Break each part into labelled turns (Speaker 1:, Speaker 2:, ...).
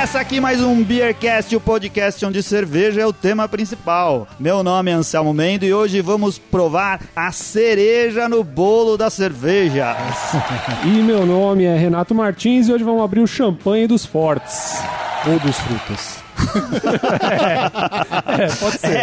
Speaker 1: Começa aqui mais um Beercast, o podcast onde cerveja é o tema principal. Meu nome é Anselmo Mendo e hoje vamos provar a cereja no bolo das cervejas.
Speaker 2: E meu nome é Renato Martins e hoje vamos abrir o champanhe dos fortes. Ou dos frutas. é, é, pode ser.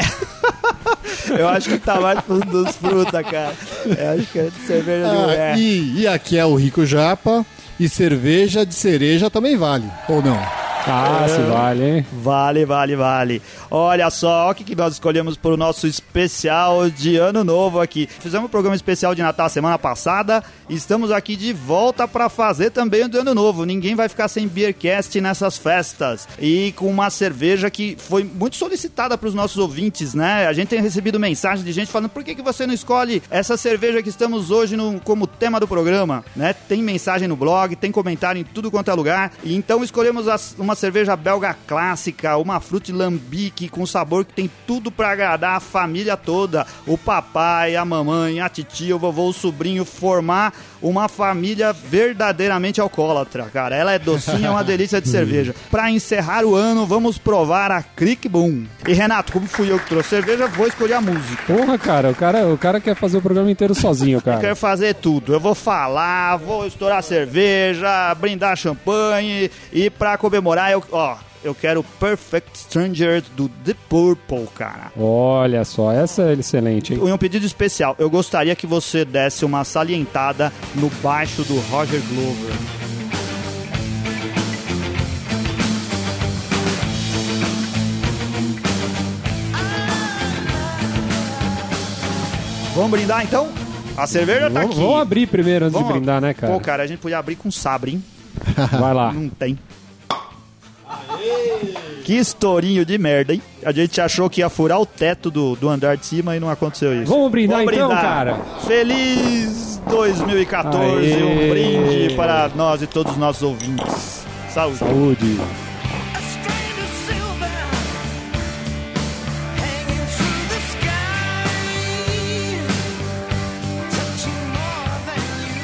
Speaker 1: Eu acho que tá mais pro dos frutas, cara. Eu acho que é de cerveja
Speaker 3: Ah,
Speaker 1: mulher.
Speaker 3: e, e aqui é o Rico Japa. E cerveja de cereja também vale, ou não?
Speaker 2: Ah, se vale, hein?
Speaker 1: Vale, vale, vale. Olha só, o que, que nós escolhemos para o nosso especial de Ano Novo aqui. Fizemos um programa especial de Natal semana passada e estamos aqui de volta para fazer também o do Ano Novo. Ninguém vai ficar sem Beercast nessas festas. E com uma cerveja que foi muito solicitada para os nossos ouvintes, né? A gente tem recebido mensagem de gente falando por que, que você não escolhe essa cerveja que estamos hoje no, como tema do programa, né? Tem mensagem no blog, tem comentário em tudo quanto é lugar. E então escolhemos as- uma cerveja belga clássica, uma fruta lambique com sabor que tem tudo para agradar a família toda, o papai, a mamãe, a titia, o vovô, o sobrinho, formar uma família verdadeiramente alcoólatra, cara. Ela é docinha, é uma delícia de cerveja. Para encerrar o ano, vamos provar a Crick Boom. E Renato, como fui eu que trouxe cerveja, vou escolher a música.
Speaker 2: Porra, cara, o cara, o cara quer fazer o programa inteiro sozinho,
Speaker 1: Eu quero
Speaker 2: cara.
Speaker 1: fazer tudo. Eu vou falar, vou estourar cerveja, brindar champanhe e pra comemorar, eu, ó, eu quero Perfect Stranger do The Purple, cara.
Speaker 2: Olha só, essa é excelente, hein?
Speaker 1: E um pedido especial, eu gostaria que você desse uma salientada no baixo do Roger Glover. Vamos brindar então? A cerveja tá aqui.
Speaker 2: vamos abrir primeiro antes
Speaker 1: Vamos-
Speaker 2: de brindar, né, cara?
Speaker 1: Pô, cara, a gente podia abrir com sabre, hein?
Speaker 2: Vai lá.
Speaker 1: Não tem. Que estourinho de merda, hein? A gente achou que ia furar o teto do, do andar de cima e não aconteceu isso.
Speaker 2: Vamos brindar então, cara?
Speaker 1: Feliz 2014,
Speaker 2: Aê.
Speaker 1: um brinde para nós e todos os nossos ouvintes. Saúde.
Speaker 2: Saúde.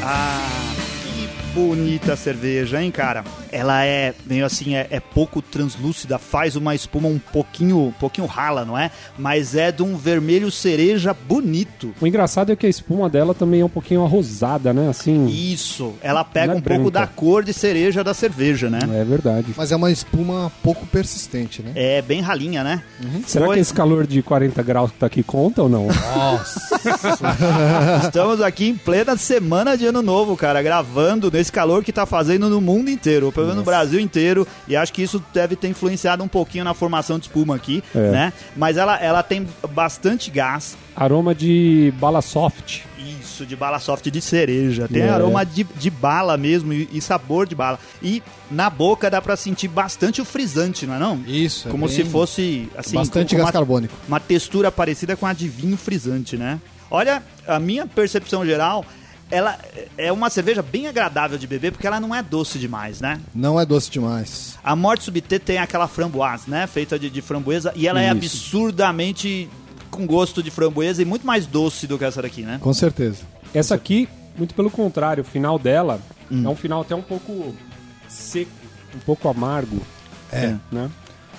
Speaker 1: Ah, que bonita cerveja, hein, cara? Ela é meio assim, é, é pouco translúcida, faz uma espuma um pouquinho, um pouquinho rala, não é? Mas é de um vermelho cereja bonito.
Speaker 2: O engraçado é que a espuma dela também é um pouquinho arrosada, né? Assim.
Speaker 1: Isso, ela pega
Speaker 2: é
Speaker 1: um pouco
Speaker 2: branca.
Speaker 1: da cor de cereja da cerveja, né?
Speaker 2: É verdade.
Speaker 3: Mas é uma espuma pouco persistente, né?
Speaker 1: É bem ralinha, né?
Speaker 2: Será
Speaker 1: Foi-
Speaker 2: que esse calor de 40 graus que tá aqui conta ou não?
Speaker 1: Estamos aqui em plena semana de ano novo, cara, gravando nesse calor que tá fazendo no mundo inteiro, pelo menos no Brasil inteiro, e acho que isso deve ter influenciado um pouquinho na formação de espuma aqui,
Speaker 2: É.
Speaker 1: né? Mas ela, ela tem bastante gás,
Speaker 2: Aroma de bala soft.
Speaker 1: isso, de bala soft de cereja, tem
Speaker 2: É.
Speaker 1: aroma de, de bala mesmo e, e sabor de bala. E na boca dá pra sentir bastante o frisante, não é não?
Speaker 3: Isso. é
Speaker 1: Como
Speaker 3: bem-
Speaker 1: se fosse, assim,
Speaker 3: Bastante
Speaker 1: com- com
Speaker 3: gás
Speaker 1: uma-
Speaker 3: carbônico.
Speaker 1: uma textura parecida com a de vinho frisante, né? Olha, a minha percepção geral, ela é uma cerveja bem agradável de beber porque ela não é doce demais, né?
Speaker 3: Não é doce demais.
Speaker 1: A Morte Subité tem aquela framboise, né? Feita de, de framboesa e ela é
Speaker 2: Isso.
Speaker 1: absurdamente com gosto de framboesa e muito mais doce do que essa daqui, né?
Speaker 3: Com certeza.
Speaker 2: Essa aqui, muito pelo contrário, o final dela
Speaker 1: Hum.
Speaker 2: é um final até um pouco seco, um pouco amargo,
Speaker 3: É.
Speaker 2: né?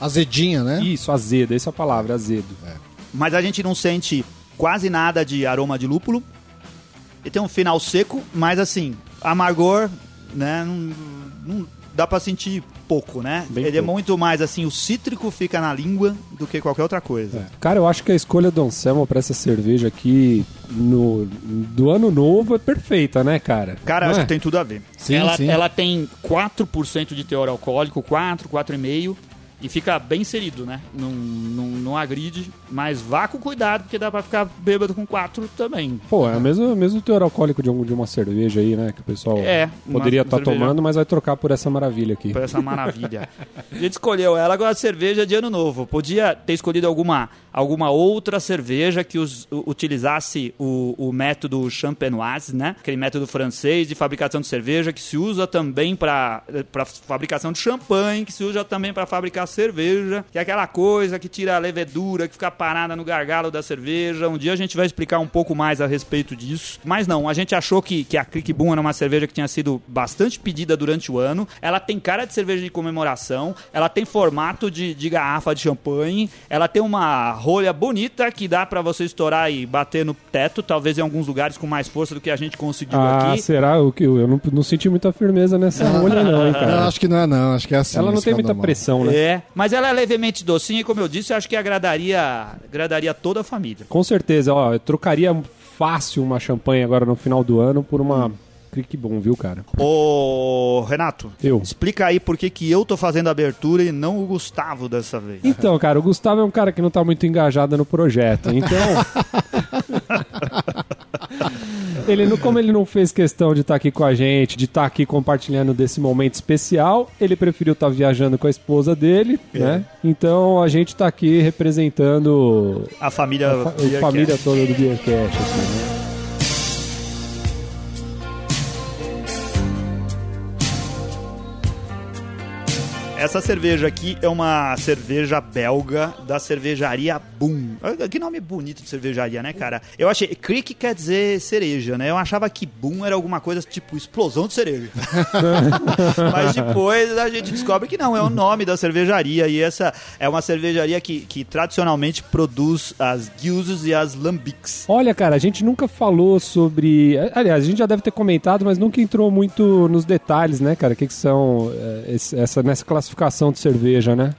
Speaker 3: Azedinha, né?
Speaker 2: Isso, azedo, essa é a palavra, azedo.
Speaker 1: Mas a gente não sente quase nada de aroma de lúpulo. E tem um final seco, mas assim, amargor, né? Não, não dá pra sentir pouco, né?
Speaker 2: Bem
Speaker 1: Ele é
Speaker 2: pouco.
Speaker 1: muito mais assim, o cítrico fica na língua do que qualquer outra coisa.
Speaker 2: É. Cara, eu acho que a escolha do Anselmo pra essa cerveja aqui no, do ano novo é perfeita, né, cara?
Speaker 1: Cara,
Speaker 2: Não
Speaker 1: acho
Speaker 2: é?
Speaker 1: que tem tudo a ver.
Speaker 3: Sim,
Speaker 1: ela,
Speaker 3: sim.
Speaker 1: ela tem 4% de teor alcoólico, 4, 4,5%. E fica bem inserido, né? Não, não, não agride, mas vá com cuidado, porque dá pra ficar bêbado com 4 também.
Speaker 2: Pô, é o mesmo, mesmo teor alcoólico de, um- de uma cerveja aí, né? Que o pessoal
Speaker 1: É,
Speaker 2: poderia estar
Speaker 1: cerveja-
Speaker 2: tomando, mas vai trocar por essa maravilha aqui.
Speaker 1: Por essa maravilha. A gente escolheu ela agora cerveja de ano novo. Podia ter escolhido alguma, alguma outra cerveja que us- utilizasse o, o método champenoise, né? Aquele método francês de fabricação de cerveja que se usa também para fabricação de champanhe, que se usa também para fabricação cerveja, que é aquela coisa que tira a levedura, que fica parada no gargalo da cerveja. Um dia a gente vai explicar um pouco mais a respeito disso. Mas não, a gente achou que, que a Click Boom era uma cerveja que tinha sido bastante pedida durante o ano. Ela tem cara de cerveja de comemoração, ela tem formato de, de garrafa de champanhe, ela tem uma rolha bonita que dá pra você estourar e bater no teto, talvez em alguns lugares com mais força do que a gente conseguiu
Speaker 2: Ah,
Speaker 1: aqui.
Speaker 2: será? Eu, eu não, não senti muita firmeza nessa rolha, não, hein, cara.
Speaker 3: acho que não é não, acho que é assim.
Speaker 2: Ela não tem muita
Speaker 3: normal.
Speaker 2: pressão, né?
Speaker 1: É, mas ela é levemente docinha e como eu disse, eu acho que agradaria, agradaria toda a família.
Speaker 2: Com certeza, ó, eu trocaria fácil uma champanhe agora no final do ano por uma Crick Bom, viu, cara?
Speaker 1: Ô, Renato,
Speaker 2: Eu.
Speaker 1: explica aí por que, que eu tô fazendo a abertura e não o Gustavo dessa vez.
Speaker 2: Então, cara, o Gustavo é um cara que não tá muito engajado no projeto. Então. ele não, como ele não fez questão de estar aqui com a gente, de estar aqui compartilhando desse momento especial, ele preferiu estar viajando com a esposa dele, né? Então a gente tá aqui representando
Speaker 1: A família.
Speaker 2: a, fa- a família toda do Beercast, assim, né?
Speaker 1: Essa cerveja aqui é uma cerveja belga da cervejaria Boom. Ah, Que nome bonito de cervejaria, né, cara? Eu achei. Creek quer dizer cereja, né? Eu achava que Boom era alguma coisa tipo explosão de cereja. Mas depois a gente descobre que não, é o nome da cervejaria. E essa é uma cervejaria que, que tradicionalmente produz as Guizzes e as Lambics.
Speaker 2: Olha, cara, a gente nunca falou sobre. Aliás, a gente já deve ter comentado, mas nunca entrou muito nos detalhes, né, cara? O que, que são esse- essa, nessa classificação de cerveja, né?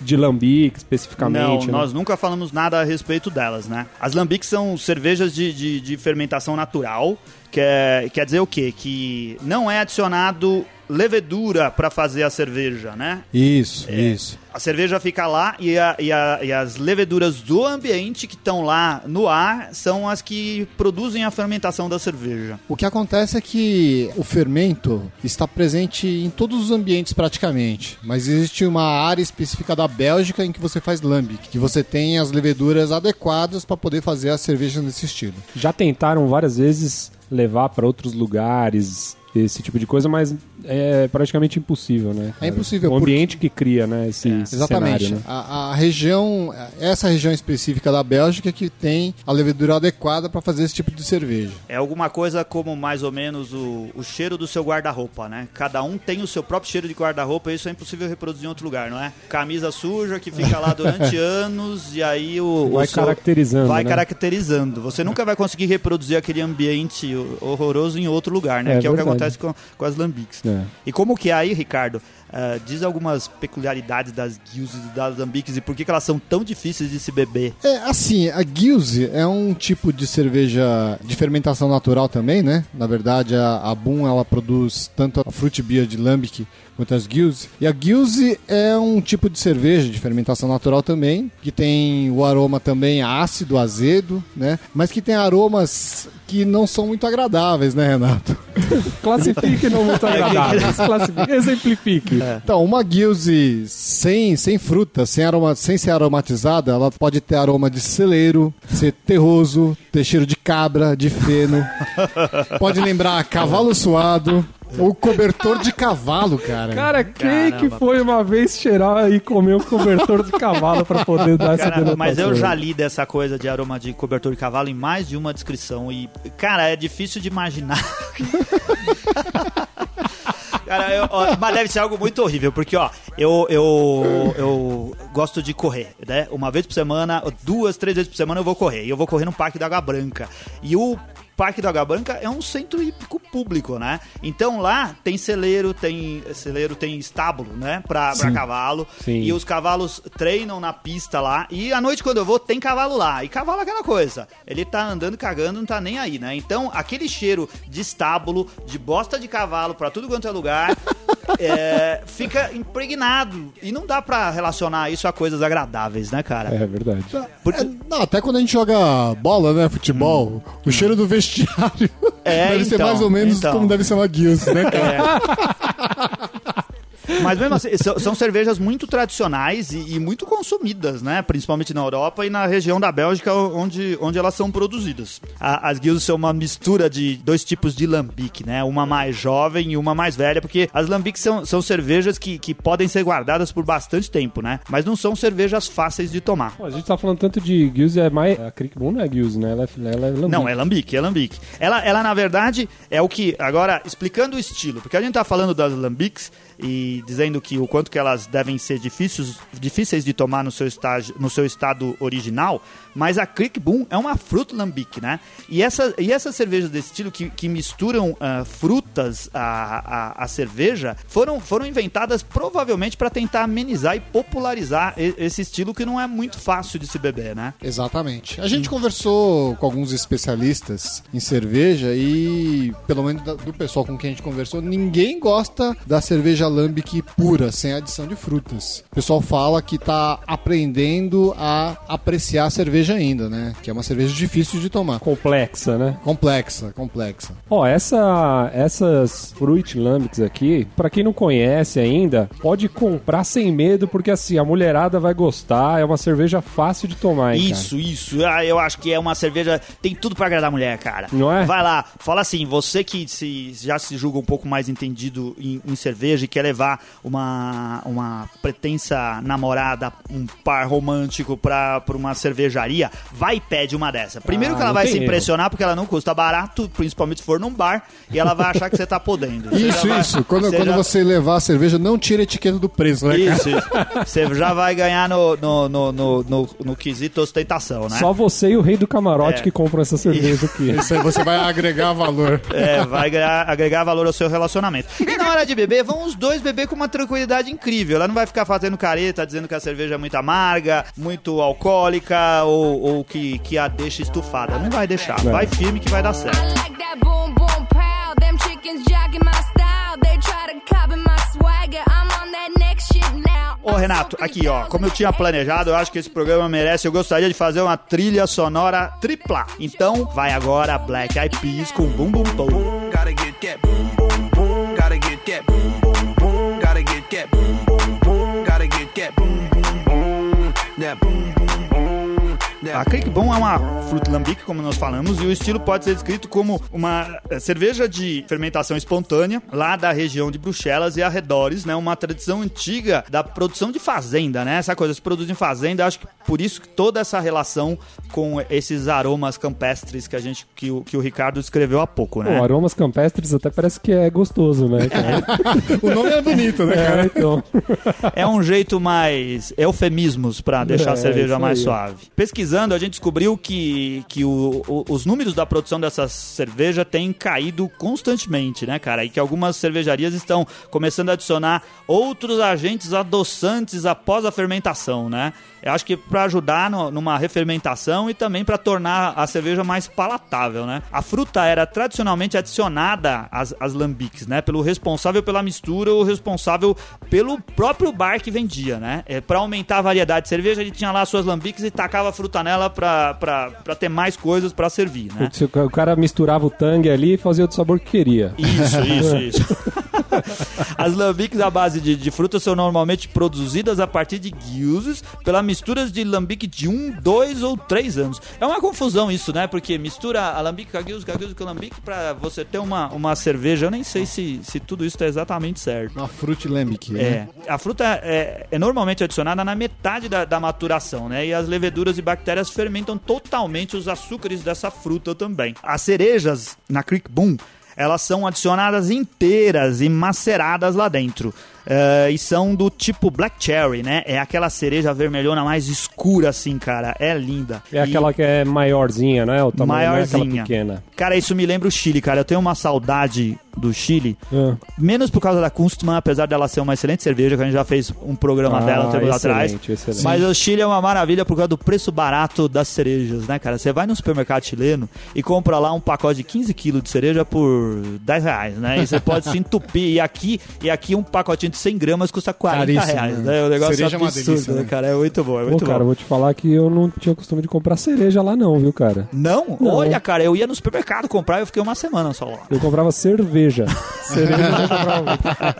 Speaker 2: De lambique, especificamente.
Speaker 1: Não,
Speaker 2: né?
Speaker 1: nós nunca falamos nada a respeito delas, né? As lambics são cervejas de, de, de fermentação natural, que é, quer dizer o quê? Que não é adicionado levedura para fazer a cerveja, né?
Speaker 3: Isso, isso.
Speaker 1: A cerveja fica lá e, a- e a- e as leveduras do ambiente que estão lá no ar são as que produzem a fermentação da cerveja.
Speaker 3: O que acontece é que o fermento está presente em todos os ambientes praticamente, mas existe uma área específica da Bélgica em que você faz lambic, que você tem as leveduras adequadas para poder fazer a cerveja nesse estilo.
Speaker 2: Já tentaram várias vezes levar para outros lugares esse tipo de coisa, mas é praticamente impossível, né?
Speaker 3: É impossível,
Speaker 2: O ambiente que cria, né? Esse, esse
Speaker 3: Exatamente.
Speaker 2: cenário, né?
Speaker 3: a, a região, essa região específica da Bélgica que tem a levedura adequada para fazer esse tipo de cerveja.
Speaker 1: É alguma coisa como mais ou menos o, o cheiro do seu guarda-roupa, né? Cada um tem o seu próprio cheiro de guarda-roupa e isso é impossível reproduzir em outro lugar, não é? Camisa suja que fica lá durante anos e aí o.
Speaker 2: Vai
Speaker 1: o seu-
Speaker 2: caracterizando,
Speaker 1: Vai
Speaker 2: né?
Speaker 1: caracterizando. Você nunca vai conseguir reproduzir aquele ambiente horroroso em outro lugar, né?
Speaker 2: É
Speaker 1: que é o que. Acontece com, com as lambics.
Speaker 2: É.
Speaker 1: E como que é aí, Ricardo? Ah, diz algumas peculiaridades das guilzes e das lambics e por que, que elas são tão difíceis de se beber.
Speaker 3: É, assim, a Gilze é um tipo de cerveja de fermentação natural também, né? Na verdade, a, a Boom, ela produz tanto a fruit beer de Lambic quanto as Gilze. E a Gilze é um tipo de cerveja de fermentação natural também, que tem o aroma também ácido, azedo, né? Mas que tem aromas que não são muito agradáveis, né, Renato?
Speaker 2: Classifique não muito agradável. Classifique, exemplifique.
Speaker 3: Então, uma Gilze sem, sem fruta, sem, aroma, sem ser aromatizada, ela pode ter aroma de celeiro, ser terroso, ter cheiro de cabra, de feno. pode lembrar cavalo suado ou cobertor de cavalo, cara.
Speaker 2: Cara, quem
Speaker 1: Caramba.
Speaker 2: que foi uma vez cheirar e comer um cobertor de cavalo pra poder dar essa
Speaker 1: Cara,
Speaker 2: denotação?
Speaker 1: mas eu já li dessa coisa de aroma de cobertor de cavalo em mais de uma descrição e, cara, é difícil de imaginar. Cara, eu- ó, mas deve ser algo muito horrível, porque, ó, eu, eu, eu gosto de correr, né? Uma vez por semana, duas, três vezes por semana eu vou correr. E eu vou correr no Parque da Água Branca. E o Parque da Água Branca é um centro hípico público, né? Então lá tem celeiro, tem celeiro, tem estábulo, né? Pra, pra cavalo.
Speaker 2: Sim.
Speaker 1: E os cavalos treinam na pista lá. E à noite, quando eu vou, tem cavalo lá. E cavalo é aquela coisa. Ele tá andando, cagando, não tá nem aí, né? Então, aquele cheiro de estábulo, de bosta de cavalo pra tudo quanto é lugar, é, fica impregnado. E não dá pra relacionar isso a coisas agradáveis, né, cara?
Speaker 2: É verdade.
Speaker 1: Porque-
Speaker 3: É, não, até quando a gente joga bola, né, futebol, o cheiro do vestiário
Speaker 1: É,
Speaker 3: deve ser
Speaker 1: então,
Speaker 3: mais ou menos
Speaker 1: então.
Speaker 3: como deve ser uma Gilze, né, cara?
Speaker 1: Mas mesmo assim, são, são cervejas muito tradicionais e, e muito consumidas, né? Principalmente na Europa e na região da Bélgica, onde, onde elas são produzidas. A- as Guilds são uma mistura de dois tipos de lambique, né? Uma mais jovem e uma mais velha, porque as lambiques são, são cervejas que, que podem ser guardadas por bastante tempo, né? Mas não são cervejas fáceis de tomar.
Speaker 2: Pô, a gente tá falando tanto de Gills, é mais... A Crick Boom não é Gills, né? Ela é, ela é lambique.
Speaker 1: Não, é lambique, é lambique. Ela, ela, na verdade, é o que. Agora, explicando o estilo, porque a gente tá falando das lambiques e dizendo que o quanto que elas devem ser difíceis, difíceis de tomar no seu, estágio, no seu estado original, mas a Creek Boom é uma fruta lambique, né? E, e essas cervejas desse estilo que, que misturam ah, frutas à, à, à cerveja foram, foram inventadas provavelmente para tentar amenizar e popularizar esse estilo que não é muito fácil de se beber, né?
Speaker 3: Exatamente. A gente conversou com alguns especialistas em cerveja e, pelo menos do pessoal com quem a gente conversou, ninguém gosta da cerveja lambic pura, sem adição de frutas. O pessoal fala que tá aprendendo a apreciar a cerveja ainda, né? Que é uma cerveja difícil de tomar.
Speaker 2: Complexa, né?
Speaker 3: Complexa, complexa.
Speaker 2: Ó, essa, essas Fruit Lambics aqui, pra quem não conhece ainda, pode comprar sem medo, porque assim, a mulherada vai gostar, é uma cerveja fácil de tomar, hein,
Speaker 1: Isso, isso. Ah, eu acho que é uma cerveja. Tem tudo pra agradar a mulher, cara.
Speaker 2: Não é?
Speaker 1: Vai lá, fala assim, você que se, já se julga um pouco mais entendido em, em cerveja e quer levar uma, uma pretensa namorada, um par romântico pra, pra uma cervejaria, vai e pede uma dessa. Primeiro
Speaker 2: Ah,
Speaker 1: que ela vai se
Speaker 2: erro.
Speaker 1: impressionar porque ela não custa barato, principalmente se for num bar, e ela vai achar que você tá podendo. Você
Speaker 3: Isso,
Speaker 1: vai-
Speaker 3: isso. Quando,
Speaker 1: você
Speaker 3: quando
Speaker 1: já-
Speaker 3: você levar a cerveja, não tira a etiqueta do preço, né, cara?
Speaker 1: Isso, isso. Você já vai ganhar no, no, no, no, no, no quesito ostentação, né?
Speaker 2: Só você e o rei do camarote
Speaker 1: É.
Speaker 2: que compram essa cerveja aqui.
Speaker 3: Isso aí você vai agregar valor.
Speaker 1: É, vai agregar, agregar valor ao seu relacionamento. E na hora de beber, vão os dois beber com uma tranquilidade incrível. Ela não vai ficar fazendo careta, dizendo que a cerveja é muito amarga, muito alcoólica ou, ou que, que a deixa estufada. Não vai deixar. Vai firme que vai dar certo. Ô Renato, aqui ó, como eu tinha planejado, eu acho que esse programa merece, eu gostaria de fazer uma trilha sonora tripla. Então, vai agora Black Eyed Peas com Bum Bum Boom. A
Speaker 4: that
Speaker 1: Creek Bon é uma fruta lambique, como nós falamos, e o estilo pode ser descrito como uma eh, cerveja de fermentação espontânea, lá da região de Bruxelas e arredores, né? Uma tradição antiga da produção de fazenda, né? Essa coisa se produz em fazenda, acho que por isso que toda essa relação com esses aromas campestres que a gente que o, que o Ricardo escreveu há pouco, né?
Speaker 2: Pô, aromas campestres até parece que é gostoso, né, cara?
Speaker 3: O nome é bonito, né,
Speaker 2: é,
Speaker 3: cara?
Speaker 2: então.
Speaker 1: É um jeito mais eufemismos pra deixar
Speaker 2: É,
Speaker 1: a cerveja mais suave. Pesquisando, a gente descobriu que, que o- o- os números da produção dessa cerveja têm caído constantemente, né, cara? E que algumas cervejarias estão começando a adicionar outros agentes adoçantes após a fermentação, né? Eu acho que para ajudar no- numa refermentação e também para tornar a cerveja mais palatável, né? A fruta era tradicionalmente adicionada às, às lambiques, né? Pelo responsável pela mistura ou responsável pelo próprio bar que vendia, né? É, para aumentar a variedade de cerveja, ele tinha lá suas lambiques e tacava a fruta nela pra ter mais coisas para servir, né?
Speaker 2: O ca- o cara misturava o tangue ali e fazia o sabor que queria.
Speaker 1: Isso, isso, isso. As lambiques à base de, de frutas são normalmente produzidas a partir de guises pela misturas de lambique de um, dois ou três anos. É uma confusão isso, né? Porque mistura a lambique com a guise, com a guise com a lambique pra você ter uma, uma cerveja. Eu nem sei se, se tudo isso tá exatamente certo.
Speaker 3: Uma fruit lambic, né?
Speaker 1: É, a fruta é, é normalmente adicionada na metade da, da maturação, né? E as leveduras e bactérias fermentam totalmente os açúcares dessa fruta também. As cerejas na Creek Boom, elas são adicionadas inteiras e maceradas lá dentro. É, e são do tipo Black Cherry, né? É aquela cereja vermelhona mais escura, assim, cara. É linda.
Speaker 2: É
Speaker 1: E-
Speaker 2: aquela que é maiorzinha, né? O tamanho é
Speaker 1: Maiorzinha.
Speaker 2: pequena.
Speaker 1: Cara, isso me lembra o Chile, cara. Eu tenho uma saudade do Chile.
Speaker 2: Ah.
Speaker 1: Menos por causa da Kunstmann, apesar dela ser uma excelente cerveja, que a gente já fez um programa
Speaker 2: Ah,
Speaker 1: dela um tempo atrás.
Speaker 2: excelente.
Speaker 1: Mas o Chile é uma maravilha por causa do preço barato das cerejas, né, cara? Você vai no supermercado chileno e compra lá um pacote de 15 quilos de cereja por 10 reais, né? E você pode se entupir. E aqui, e aqui um pacotinho de 100 gramas custa 40
Speaker 3: Caríssimo,
Speaker 1: reais.
Speaker 3: né?
Speaker 1: Né? O negócio
Speaker 3: Cereja
Speaker 1: é
Speaker 3: é
Speaker 1: absurdo,
Speaker 3: delícia,
Speaker 1: né,
Speaker 3: né?
Speaker 1: cara? É muito bom, é muito
Speaker 2: cara,
Speaker 1: bom.
Speaker 2: vou te falar que eu não tinha costume de comprar cereja lá não, viu, cara?
Speaker 1: Não?
Speaker 2: Não.
Speaker 1: Olha, cara, eu ia no supermercado comprar e eu fiquei uma semana só lá.
Speaker 2: Eu comprava cerveja. cereja eu não comprava.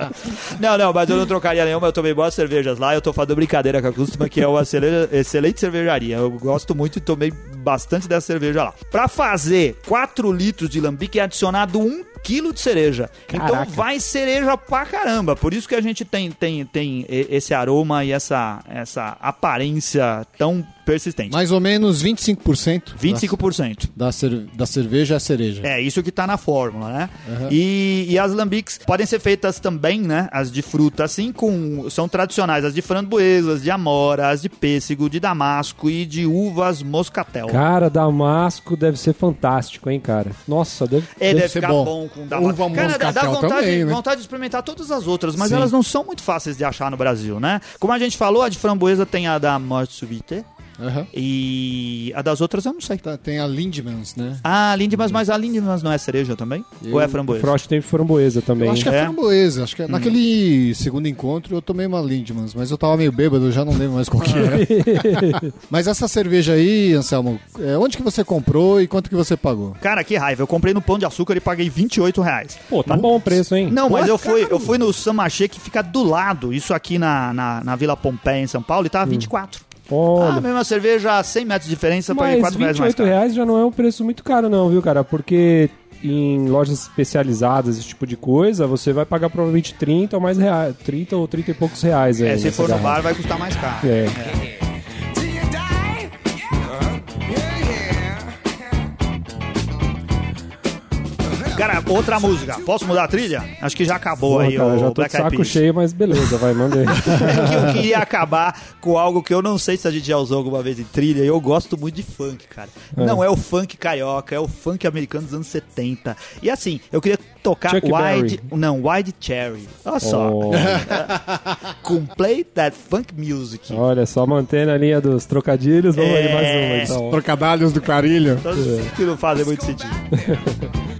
Speaker 1: Não, não, mas eu não trocaria nenhuma, eu tomei boas cervejas lá, eu tô fazendo brincadeira com a Custuma, que é uma excelente, excelente cervejaria. Eu gosto muito e tomei bastante dessa cerveja lá. Pra fazer 4 litros de lambique é adicionado 1 quilo de cereja. Então
Speaker 2: Caraca.
Speaker 1: vai cereja pra caramba. Por isso que a gente tem, tem, tem esse aroma e essa, essa aparência tão persistente.
Speaker 3: Mais ou menos 25%.
Speaker 1: 25%.
Speaker 3: Da, cer- da cerveja é a cereja.
Speaker 1: É, isso que tá na fórmula, né? E, e as lambiques podem ser feitas também, né? As de fruta, assim, com. São tradicionais, as de framboesa, as de amora, as de pêssego, de damasco e de uvas moscatel.
Speaker 2: Cara, Damasco deve ser fantástico, hein, cara? Nossa, deve...
Speaker 1: É,
Speaker 3: Deve
Speaker 1: deve,
Speaker 3: ser
Speaker 1: ficar
Speaker 3: bom.
Speaker 1: bom, damasco.
Speaker 3: Uva
Speaker 1: Cara, dá- dá vontade,
Speaker 3: também, né?
Speaker 1: vontade de experimentar todas as outras, mas
Speaker 3: Sim.
Speaker 1: elas não são muito fáceis de achar no Brasil, né? Como a gente falou, a de framboesa tem a da Morte Subite
Speaker 3: Aham.
Speaker 1: e a das outras eu não sei.
Speaker 3: Tá, tem a Lindemans, né?
Speaker 1: Ah, Lindemans, mas a Lindemans não é cereja também? Ou é framboesa?
Speaker 2: Frost tem framboesa também.
Speaker 3: Eu acho que é,
Speaker 1: É?
Speaker 3: framboesa. Acho que é- Naquele segundo encontro eu tomei uma Lindemans, mas eu tava meio bêbado, eu já não lembro mais qual que era. mas essa cerveja aí, Anselmo, é, onde que você comprou e quanto que você pagou?
Speaker 1: Cara, que raiva. Eu comprei no Pão de Açúcar e paguei 28 reais.
Speaker 2: Pô, tá bom o preço, hein?
Speaker 1: Não, mas
Speaker 3: Pô,
Speaker 1: eu fui, eu fui no Samachê que fica do lado, isso aqui na, na, na Vila Pompeia, em São Paulo, e tava 24. Ah,
Speaker 2: Olha,
Speaker 1: a mesma cerveja a 100 metros de diferença, paguei
Speaker 2: mas
Speaker 1: 4 reais mais
Speaker 2: 28
Speaker 1: caro.
Speaker 2: reais já não é um preço muito caro não, viu, cara? Porque em lojas especializadas, esse tipo de coisa, você vai pagar provavelmente 30 ou mais reais, 30 ou 30 e poucos reais aí
Speaker 1: É, se for no bar vai custar mais caro.
Speaker 2: É.
Speaker 4: Till
Speaker 1: Cara, outra música. Posso mudar a trilha? Acho que já acabou
Speaker 2: Porra,
Speaker 1: aí
Speaker 2: cara,
Speaker 1: o
Speaker 2: já tô de
Speaker 1: Black Eyed
Speaker 2: saco
Speaker 1: Peas.
Speaker 2: cheio, mas beleza, vai, manda aí.
Speaker 1: É que eu queria acabar com algo que eu não sei se a gente já usou alguma vez em trilha. e Eu gosto muito de funk, cara. Não é o funk carioca, é o funk americano dos anos 70. E assim, eu queria tocar
Speaker 2: Chuck
Speaker 1: Wide.
Speaker 2: Berry.
Speaker 1: Não, Wide Cherry. Olha só.
Speaker 2: Oh,
Speaker 1: Complete that funk music.
Speaker 2: olha, só mantendo a linha dos trocadilhos, vamos
Speaker 1: É.
Speaker 2: aí mais uma então.
Speaker 3: Trocadalhos do carilho.
Speaker 1: Todos que não fazem muito sentido.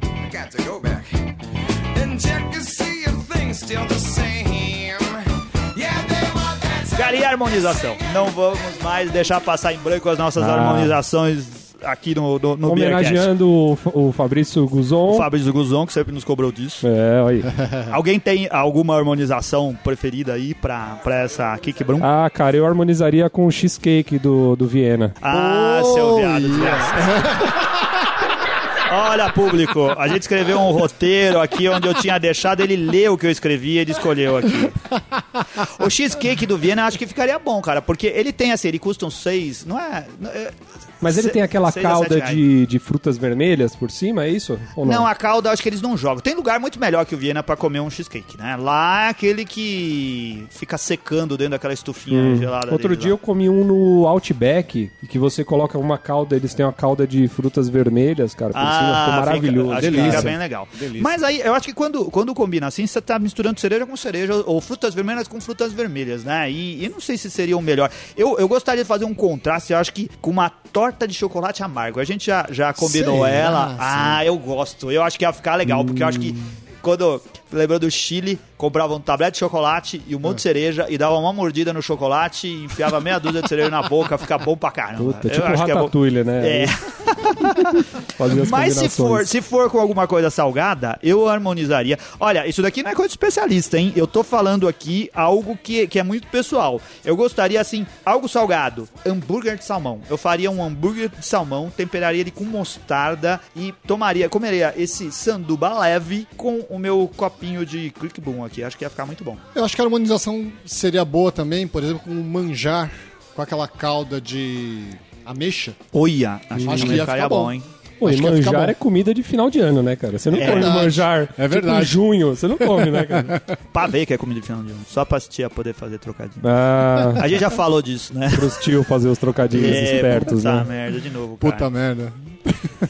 Speaker 1: a harmonização? Não vamos mais deixar passar em branco as nossas
Speaker 2: Ah.
Speaker 1: harmonizações aqui no, no, no.
Speaker 2: Homenageando o, o Fabrício Guzon.
Speaker 1: O Fabrício Guzon, que sempre nos cobrou disso.
Speaker 2: É, olha aí.
Speaker 1: Alguém tem alguma harmonização preferida aí pra, pra essa Kick Brum?
Speaker 2: Ah, cara, eu harmonizaria com o cheesecake do, do Viena.
Speaker 1: Ah, seu viado desgraçado. Olha, público, a gente escreveu um roteiro aqui onde eu tinha deixado ele ler o que eu escrevi e ele escolheu aqui. O cheesecake do Viena acho que ficaria bom, cara, porque ele tem assim, ele custa uns seis, não é?
Speaker 2: Mas ele
Speaker 1: se-
Speaker 2: tem aquela calda de, de frutas vermelhas por cima, é isso? Não?
Speaker 1: Não, a calda acho que eles não jogam. Tem lugar muito melhor que o Viena pra comer um cheesecake, né? Lá é aquele que fica secando dentro daquela estufinha
Speaker 2: Hum.
Speaker 1: gelada.
Speaker 2: Outro dia
Speaker 1: lá.
Speaker 2: eu comi um no Outback, e que você coloca uma calda, eles têm uma calda de frutas vermelhas, cara, por cima, ficou
Speaker 1: Ah, fica-
Speaker 2: maravilhoso.
Speaker 1: acho que
Speaker 2: Delícia.
Speaker 1: fica bem legal. Mas aí, eu acho que quando, quando combina assim, você tá misturando cereja com cereja, ou frutas vermelhas com frutas vermelhas, né? E, e não sei se seria o melhor. Eu, eu gostaria de fazer um contraste, eu acho que com uma torta de chocolate amargo. A gente já, já combinou
Speaker 3: Será?
Speaker 1: ela. Ah, eu gosto. Eu acho que ia ficar legal, porque eu acho que quando... Lembrando do Chile, comprava um tablete de chocolate e um monte de cereja e dava uma mordida no chocolate e enfiava meia dúzia de cereja na boca, fica bom pra caramba.
Speaker 2: Puta,
Speaker 1: Eu
Speaker 2: tipo
Speaker 1: acho que é bom.
Speaker 2: ratatouille, né?
Speaker 1: É. Mas se for, se for com alguma coisa salgada, eu harmonizaria. Olha, isso daqui não é coisa de especialista, hein? Eu tô falando aqui algo que, que é muito pessoal. Eu gostaria, assim, algo salgado. Hambúrguer de salmão. Eu faria um hambúrguer de salmão, temperaria ele com mostarda e tomaria, comeria esse sanduba leve com o meu copinho de Quick Boom aqui. Acho que ia ficar muito bom.
Speaker 3: Eu acho que a harmonização seria boa também, por exemplo, com um manjar com aquela calda de ameixa.
Speaker 1: Olha, acho,
Speaker 3: Acho
Speaker 1: que
Speaker 3: que ia
Speaker 1: ficaria
Speaker 3: ficar
Speaker 1: bom,
Speaker 3: bom.
Speaker 1: hein?
Speaker 2: Pô, e
Speaker 3: Acho que ia ficar
Speaker 2: manjar é comida de final de ano, né, cara? Você não
Speaker 1: É
Speaker 2: come
Speaker 3: verdade.
Speaker 2: manjar
Speaker 3: É verdade.
Speaker 2: tipo, em junho, você não come, né, cara?
Speaker 1: Pra ver que é comida de final de ano. Só pra tia poder fazer trocadilho.
Speaker 2: Ah,
Speaker 1: A gente já falou disso, né?
Speaker 2: pros tio fazer os trocadilhos espertos,
Speaker 1: puta
Speaker 2: né?
Speaker 1: merda, de novo, cara.
Speaker 3: Puta merda.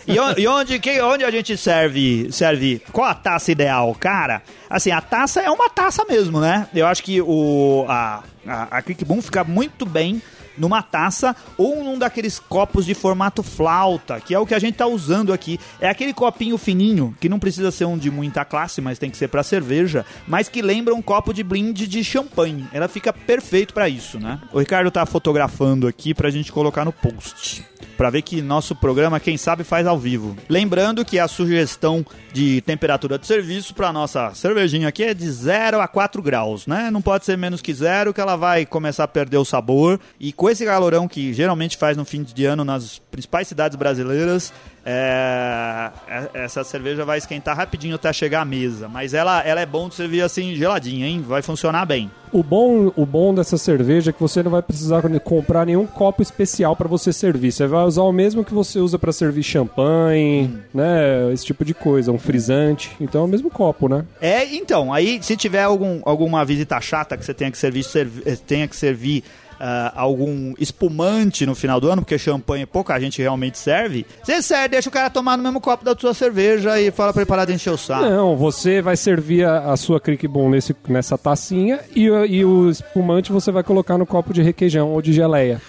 Speaker 1: E, on- e onde, que- onde a gente serve, serve? Qual a taça ideal? Cara, assim, a taça é uma taça mesmo, né? Eu acho que o, a, a, a fica muito bem numa taça ou num daqueles copos de formato flauta, que é o que a gente tá usando aqui. É aquele copinho fininho, que não precisa ser um de muita classe, mas tem que ser para cerveja, mas que lembra um copo de blinde de champanhe. Ela fica perfeito para isso, né? O Ricardo tá fotografando aqui pra gente colocar no post. Pra ver que nosso programa, quem sabe, faz ao vivo. Lembrando que a sugestão de temperatura de serviço pra nossa cervejinha aqui é de 0 a 4 graus, né? Não pode ser menos que zero, que ela vai começar a perder o sabor. E com esse calorão que geralmente faz no fim de ano nas principais cidades brasileiras, é, é- essa cerveja vai esquentar rapidinho até chegar à mesa. Mas ela, ela é bom de servir assim geladinha, hein? Vai funcionar bem.
Speaker 2: O bom, o bom dessa cerveja é que você não vai precisar comprar nenhum copo especial para você servir. Você vai usar o mesmo que você usa para servir champanhe, né? Esse tipo de coisa, um frisante. Então é o mesmo copo, né?
Speaker 1: É, então, aí se tiver algum, alguma visita chata que você tenha que servir, servi- eh, tenha que servir ah, algum espumante no final do ano, porque champanhe pouca gente realmente serve, você serve, deixa o cara tomar no mesmo copo da sua cerveja e fala pra ele encher o saco.
Speaker 2: Não, você vai servir a, a sua Crick Boom nesse, nessa tacinha e, e o espumante você vai colocar no copo de requeijão ou de geleia.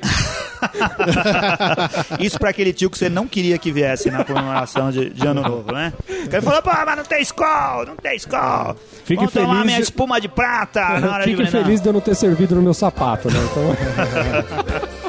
Speaker 1: Isso pra aquele tio que você não queria que viesse na comemoração de, de ano novo, né? O cara falou, pô, mas não tem Skol, não tem Skol.
Speaker 2: Fique
Speaker 1: Vamos tomar
Speaker 2: feliz
Speaker 1: minha
Speaker 2: de-
Speaker 1: espuma de prata na hora de
Speaker 2: Fique
Speaker 1: beber."
Speaker 2: feliz de eu não ter servido no meu sapato, né? Então,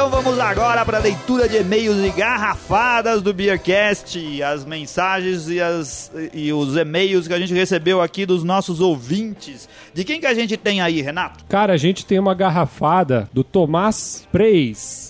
Speaker 1: Então vamos agora para a leitura de e-mails e garrafadas do Beercast, as mensagens e, as, e os e-mails que a gente recebeu aqui dos nossos ouvintes. De quem que a gente tem aí, Renato?
Speaker 2: cara, a gente tem uma garrafada do Tomás Preis.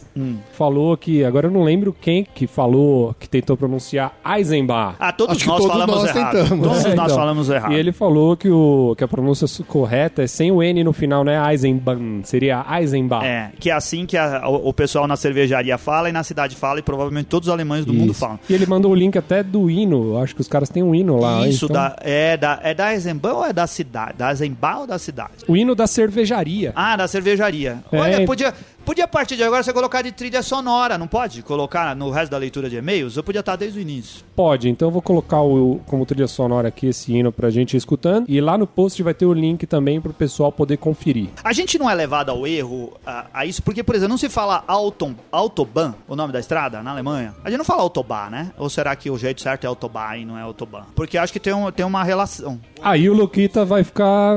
Speaker 2: Falou que, agora eu não lembro quem que falou, que tentou pronunciar Eisenbach.
Speaker 1: Ah, todos
Speaker 3: Acho
Speaker 1: nós
Speaker 3: todos
Speaker 1: falamos
Speaker 3: nós
Speaker 1: errado.
Speaker 3: tentamos.
Speaker 1: Todos
Speaker 2: É,
Speaker 1: nós
Speaker 2: então.
Speaker 1: falamos errado.
Speaker 2: E ele falou que, o, que a pronúncia correta é sem o N no final, não é Eisenbach, seria Eisenbach.
Speaker 1: É, que é assim que a- o, o pessoal na cervejaria fala e na cidade fala e provavelmente todos os alemães do mundo
Speaker 2: Isso.
Speaker 1: falam.
Speaker 2: E ele mandou o link até do hino, acho que os caras têm um hino lá.
Speaker 1: Isso,
Speaker 2: então-
Speaker 1: da, é, da, é da Eisenbahn ou é da cidade? Da Eisenbahn ou da cidade?
Speaker 2: O hino da cervejaria.
Speaker 1: Ah, da cervejaria.
Speaker 2: É.
Speaker 1: Olha, podia, podia a partir de agora você colocar de trilha sonora, não pode? Colocar no resto da leitura de e-mails? Eu podia estar desde o início.
Speaker 2: Pode, então eu vou colocar o, como trilha sonora aqui esse hino pra gente ir escutando. E lá no post vai ter o link também pro pessoal poder conferir.
Speaker 1: A gente não é levado ao erro a, a isso, porque, por exemplo, não se fala Auton, Autobahn, o nome da estrada, na Alemanha. A gente não fala Autobahn, né? Ou será que o jeito certo é Autobahn e não é Autobahn? Porque acho que tem, um, tem uma relação.
Speaker 2: Aí o Luquita vai ficar.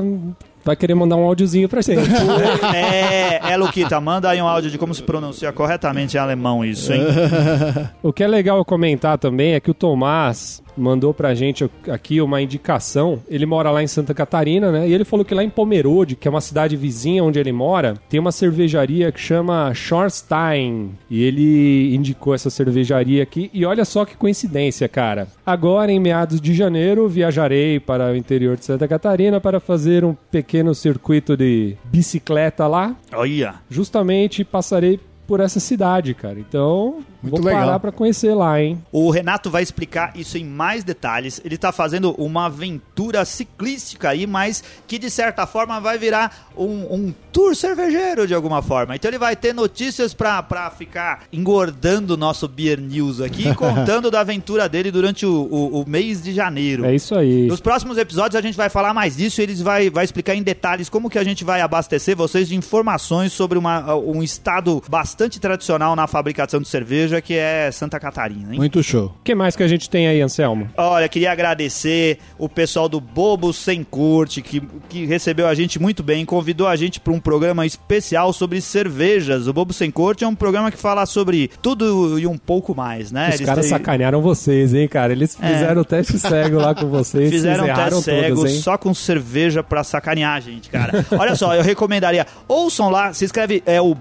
Speaker 2: Vai querer mandar um áudiozinho pra gente.
Speaker 1: é, é, Luquita, manda aí um áudio de como se pronuncia corretamente em alemão isso, hein?
Speaker 2: O que é legal comentar também é que o Tomás mandou pra gente aqui uma indicação. Ele mora lá em Santa Catarina, né? E ele falou que lá em Pomerode, que é uma cidade vizinha onde ele mora, tem uma cervejaria que chama Schorstein. E ele indicou essa cervejaria aqui. E olha só que coincidência, cara. Agora, em meados de janeiro, viajarei para o interior de Santa Catarina para fazer um pequeno circuito de bicicleta lá.
Speaker 1: Olha.
Speaker 2: Justamente passarei por essa cidade, cara. Então,
Speaker 3: Muito
Speaker 2: vou
Speaker 3: legal.
Speaker 2: parar pra conhecer lá, hein?
Speaker 1: O Renato vai explicar isso em mais detalhes. Ele tá fazendo uma aventura ciclística aí, mas que de certa forma vai virar um, um tour cervejeiro de alguma forma. Então ele vai ter notícias pra, pra ficar engordando o nosso Beer News aqui e contando da aventura dele durante o, o- o mês de janeiro.
Speaker 2: É isso aí.
Speaker 1: Nos próximos episódios a gente vai falar mais disso e eles vai, vai explicar em detalhes como que a gente vai abastecer vocês de informações sobre uma, um estado bastante tradicional na fabricação de cerveja que é Santa Catarina. Hein?
Speaker 3: Muito show.
Speaker 2: O que mais que a gente tem aí, Anselmo?
Speaker 1: Olha, queria agradecer o pessoal do Bobo Sem Corte, que, que recebeu a gente muito bem, convidou a gente para um programa especial sobre cervejas. O Bobo Sem Corte é um programa que fala sobre tudo e um pouco mais, né?
Speaker 2: Os
Speaker 1: Eles
Speaker 2: caras
Speaker 1: têm-
Speaker 2: sacanearam vocês, hein, cara? Eles
Speaker 1: É.
Speaker 2: fizeram o teste cego lá com vocês.
Speaker 1: Fizeram
Speaker 2: vocês
Speaker 1: teste cego
Speaker 2: todos,
Speaker 1: só com cerveja pra sacanear a gente, cara. Olha só, eu recomendaria. Ouçam lá, se inscreve, é o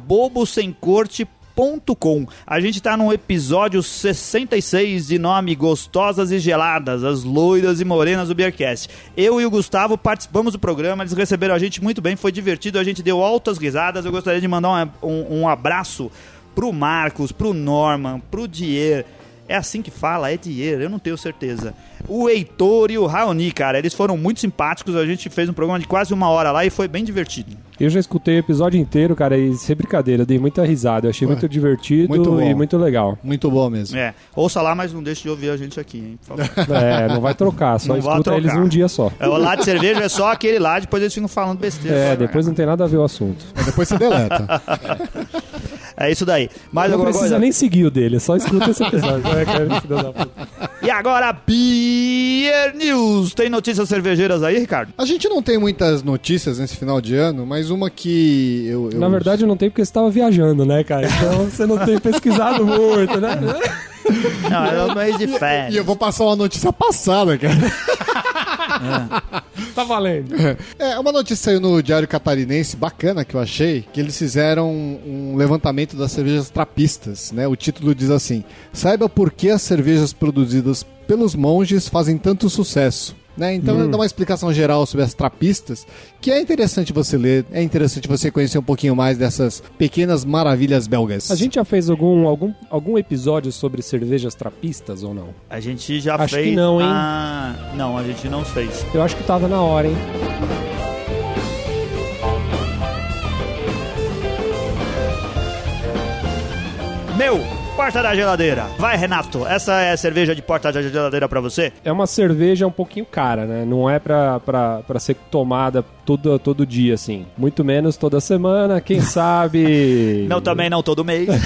Speaker 1: bobosemcorte.com. A gente tá no episódio 66 de nome Gostosas e Geladas, as loiras e morenas do Beercast. Eu e o Gustavo participamos do programa, eles receberam a gente muito bem, foi divertido, a gente deu altas risadas. Eu gostaria de mandar um, um, um abraço pro Marcos, pro Norman, pro Dier. É assim que fala? É dinheiro? Eu não tenho certeza. O Heitor e o Raoni, cara, eles foram muito simpáticos. A gente fez um programa de quase uma hora lá e foi bem divertido.
Speaker 2: Eu já escutei o episódio inteiro, cara, e sem brincadeira, eu dei muita risada. Eu achei
Speaker 3: Ué,
Speaker 2: muito divertido
Speaker 3: muito
Speaker 2: e muito legal.
Speaker 3: Muito bom mesmo.
Speaker 1: É, ouça lá, mas não deixe de ouvir a gente aqui, hein, por favor.
Speaker 2: É, não vai trocar, só
Speaker 1: Não
Speaker 2: escuta
Speaker 1: trocar.
Speaker 2: eles um dia só.
Speaker 1: É, o lá de cerveja é só aquele lá, depois eles ficam falando besteira.
Speaker 2: É, depois não tem nada a ver o assunto.
Speaker 3: Mas depois você deleta.
Speaker 1: É isso daí. Mais
Speaker 2: não precisa
Speaker 1: coisa?
Speaker 2: nem seguir o dele, só escuta esse episódio. É, cara.
Speaker 1: E agora, Beer News. Tem notícias cervejeiras aí, Ricardo?
Speaker 3: A gente não tem muitas notícias nesse final de ano, mas uma que eu. eu-
Speaker 2: Na verdade, não tem porque você estava viajando, né, cara? Então você não tem pesquisado muito, né?
Speaker 1: Não, é o mês de
Speaker 3: E
Speaker 1: férias.
Speaker 3: eu vou passar uma notícia passada, cara.
Speaker 2: Tá valendo.
Speaker 3: É, uma notícia saiu no Diário Catarinense, bacana que eu achei, que eles fizeram um levantamento das cervejas trapistas, né? O título diz assim: Saiba por que as cervejas produzidas pelos monges fazem tanto sucesso. Né? Então ele dá uma explicação geral sobre as trapistas, que é interessante você ler, é interessante você conhecer um pouquinho mais dessas pequenas maravilhas belgas.
Speaker 2: A gente já fez algum, algum, algum episódio sobre cervejas trapistas ou não?
Speaker 1: A gente já
Speaker 2: Acho
Speaker 1: fez.
Speaker 2: que não, hein?
Speaker 1: Ah, não, a gente não fez.
Speaker 2: Eu acho que tava na hora, hein?
Speaker 1: Meu, porta da geladeira. Vai, Renato. Essa é a cerveja de porta da geladeira pra você?
Speaker 2: É uma cerveja um pouquinho cara, né? Não é pra, pra ser tomada todo, todo dia, assim. Muito menos toda semana, quem sabe.
Speaker 1: Não, também não todo mês.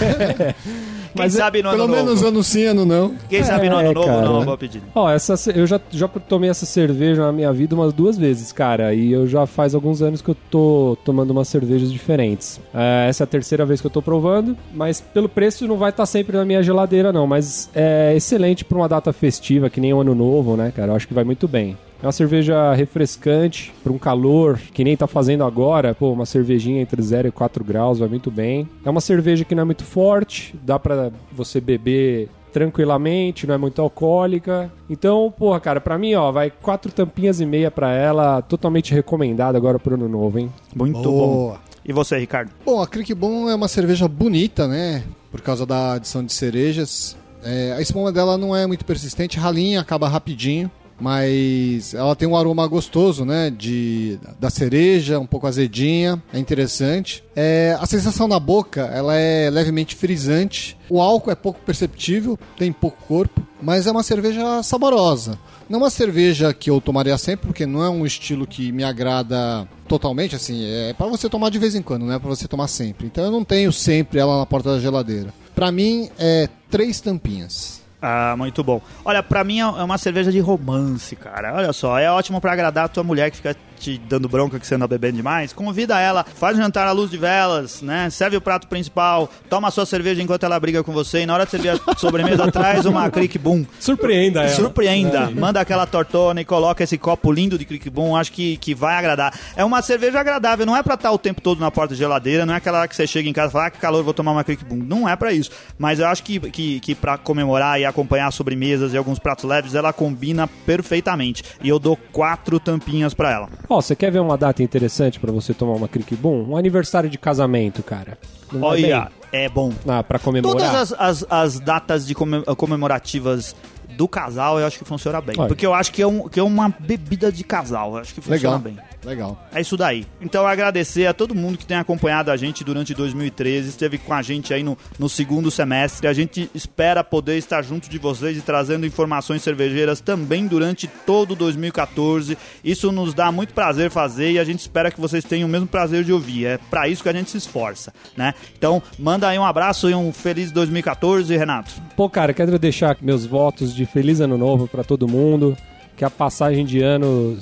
Speaker 1: Quem
Speaker 2: Mas é-
Speaker 1: sabe no ano
Speaker 3: Pelo
Speaker 1: novo?
Speaker 3: menos ano sim, ano não.
Speaker 1: Quem sabe no ano
Speaker 2: É,
Speaker 1: novo
Speaker 2: cara.
Speaker 1: não vou pedir.
Speaker 2: Ó, essa, eu já, já tomei essa cerveja na minha vida umas duas vezes, cara. E eu já faz alguns anos que eu tô tomando umas cervejas diferentes. É, essa é a terceira vez que eu tô provando, mas pelo preço não vai estar sempre na minha geladeira, não. Mas é excelente pra uma data festiva, que nem o ano novo, né, cara? Eu acho que vai muito bem. É uma cerveja refrescante, para um calor que nem tá fazendo agora. Pô, uma cervejinha entre 0 e 4 graus vai muito bem. É uma cerveja que não é muito forte, dá pra você beber tranquilamente, não é muito alcoólica. Então, porra, cara, pra mim, ó, vai quatro tampinhas e meia pra ela, totalmente recomendada agora pro ano novo, hein?
Speaker 1: Muito bom.
Speaker 3: Boa.
Speaker 1: E você, Ricardo?
Speaker 3: Bom, a Crick Boom é uma cerveja bonita, né? Por causa da adição de cerejas. É, a espuma dela não é muito persistente, ralinha, acaba rapidinho. Mas ela tem um aroma gostoso, né? De, da cereja, um pouco azedinha, é interessante. É, a sensação na boca, ela é levemente frisante. O álcool é pouco perceptível, tem pouco corpo, mas é uma cerveja saborosa. Não é uma cerveja que eu tomaria sempre, porque não é um estilo que me agrada totalmente, assim, é para você tomar de vez em quando, não é para você tomar sempre. Então eu não tenho sempre ela na porta da geladeira. Pra mim é três tampinhas.
Speaker 1: Ah, muito bom. Olha, pra mim é uma cerveja de romance, cara. Olha só, é ótimo pra agradar a tua mulher que fica te dando bronca que você anda bebendo demais. Convida ela, faz um jantar à luz de velas, né? Serve o prato principal, toma a sua cerveja enquanto ela briga com você. E na hora de servir a sobremesa, traz uma Crick Boom.
Speaker 2: Surpreenda ela.
Speaker 1: Surpreenda. Manda aquela tortona e coloca esse copo lindo de Crick Boom. Acho que, que vai agradar. É uma cerveja agradável. Não é pra estar o tempo todo na porta da geladeira. Não é aquela que você chega em casa e fala, ah, que calor, vou tomar uma Crick Boom. Não é pra isso. Mas eu acho que, que, que pra comemorar e acompanhar sobremesas e alguns pratos leves, ela combina perfeitamente. E eu dou quatro tampinhas pra ela.
Speaker 2: Ó, você quer ver uma data interessante pra você tomar uma Crick Boom? Um aniversário de casamento, cara. Não vai
Speaker 1: Olha, é bom.
Speaker 2: Ah, pra comemorar.
Speaker 1: Todas as, as, as datas de come- comemorativas do casal, eu acho que funciona bem.
Speaker 2: Olha.
Speaker 1: Porque eu acho que é, um, que é uma bebida de casal. Eu acho que funciona
Speaker 3: Legal.
Speaker 1: bem.
Speaker 3: Legal.
Speaker 1: É isso daí. Então agradecer a todo mundo que tem acompanhado a gente durante 2013, esteve com a gente aí no, no segundo semestre. A gente espera poder estar junto de vocês e trazendo informações cervejeiras também durante todo 2014. Isso nos dá muito prazer fazer e a gente espera que vocês tenham o mesmo prazer de ouvir. É para isso que a gente se esforça, né? Então, manda aí um abraço e um feliz 2014, Renato.
Speaker 2: Pô, cara, quero deixar meus votos de feliz ano novo pra todo mundo. Que a passagem de ano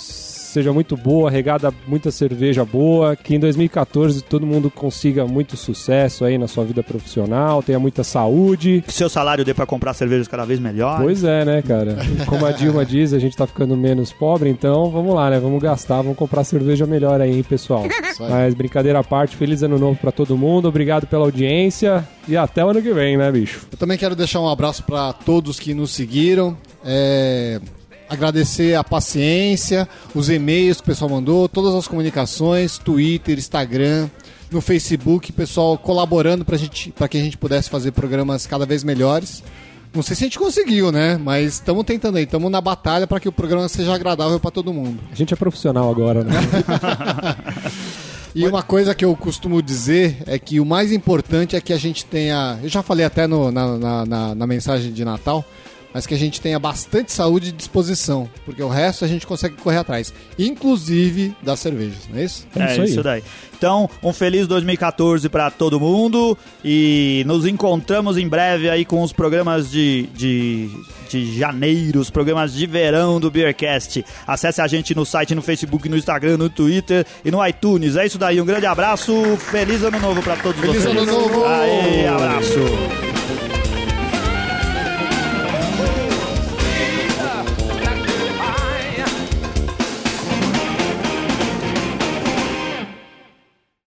Speaker 2: seja muito boa, regada muita cerveja boa. Que em 2014 todo mundo consiga muito sucesso aí na sua vida profissional, tenha muita saúde.
Speaker 1: Que seu salário dê para comprar cervejas cada vez melhor.
Speaker 2: Pois é, né, cara? Como a Dilma diz, a gente tá ficando menos pobre, então vamos lá, né? Vamos gastar, vamos comprar cerveja melhor aí, hein, pessoal.
Speaker 3: aí.
Speaker 2: Mas brincadeira à parte, feliz ano novo pra todo mundo, obrigado pela audiência e até o ano que vem, né, bicho?
Speaker 3: Eu também quero deixar um abraço para todos que nos seguiram. É, agradecer a paciência, os e-mails que o pessoal mandou, todas as comunicações, Twitter, Instagram, no Facebook, pessoal colaborando para gente, para que a gente pudesse fazer programas cada vez melhores. Não sei se a gente conseguiu, né? Mas estamos tentando aí, estamos na batalha para que o programa seja agradável para todo mundo.
Speaker 2: A gente é profissional agora, né?
Speaker 3: E uma coisa que eu costumo dizer é que o mais importante é que a gente tenha. Eu já falei até no- na, na- na- na mensagem de Natal, mas que a gente tenha bastante saúde e disposição, porque o resto a gente consegue correr atrás, inclusive das cervejas, não é isso?
Speaker 2: É
Speaker 1: É
Speaker 2: isso aí.
Speaker 1: isso daí. Então, um feliz 2014 pra todo mundo e nos encontramos em breve aí com os programas de, de, de janeiro, os programas de verão do Beercast. Acesse a gente no site, no Facebook, no Instagram, no Twitter e no iTunes. É isso daí, um grande abraço, feliz ano novo pra todos
Speaker 3: Feliz
Speaker 1: vocês.
Speaker 3: ano novo!
Speaker 1: Aê, abraço.